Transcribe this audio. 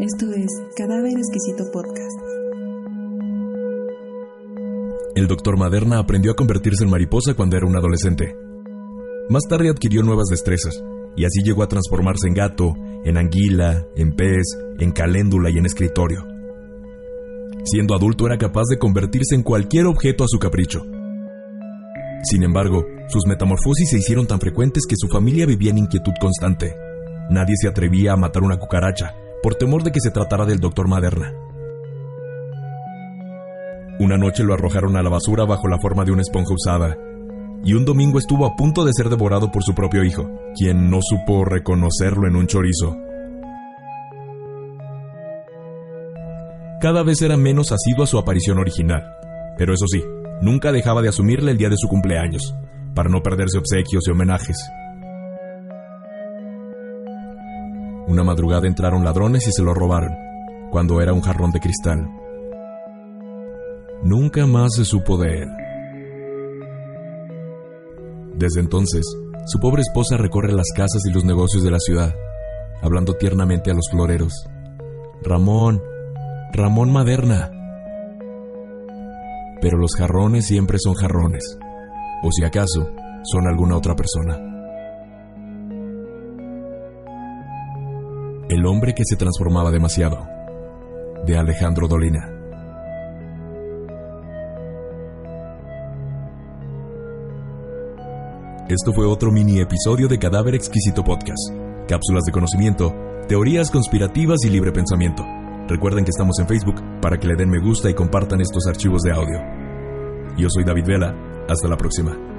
Esto es Cadáver Exquisito Podcast. El doctor Maderna aprendió a convertirse en mariposa cuando era un adolescente. Más tarde adquirió nuevas destrezas, y así llegó a transformarse en gato, en anguila, en pez, en caléndula y en escritorio. Siendo adulto era capaz de convertirse en cualquier objeto a su capricho. Sin embargo, sus metamorfosis se hicieron tan frecuentes que su familia vivía en inquietud constante. Nadie se atrevía a matar una cucaracha, por temor de que se tratara del doctor Maderna. Una noche lo arrojaron a la basura bajo la forma de una esponja usada, y un domingo estuvo a punto de ser devorado por su propio hijo, quien no supo reconocerlo en un chorizo. Cada vez era menos asiduo a su aparición original, pero eso sí, nunca dejaba de asumirle el día de su cumpleaños, para no perderse obsequios y homenajes. Una madrugada entraron ladrones y se lo robaron, cuando era un jarrón de cristal. Nunca más se supo de él. Desde entonces, su pobre esposa recorre las casas y los negocios de la ciudad, hablando tiernamente a los floreros. Ramón, Ramón Maderna. Pero los jarrones siempre son jarrones, o si acaso, son alguna otra persona. El hombre que se transformaba demasiado, de Alejandro Dolina. Esto fue otro mini episodio de Cadáver Exquisito Podcast. Cápsulas de conocimiento, teorías conspirativas y libre pensamiento. Recuerden que estamos en Facebook para que le den me gusta y compartan estos archivos de audio. Yo soy David Vela. Hasta la próxima.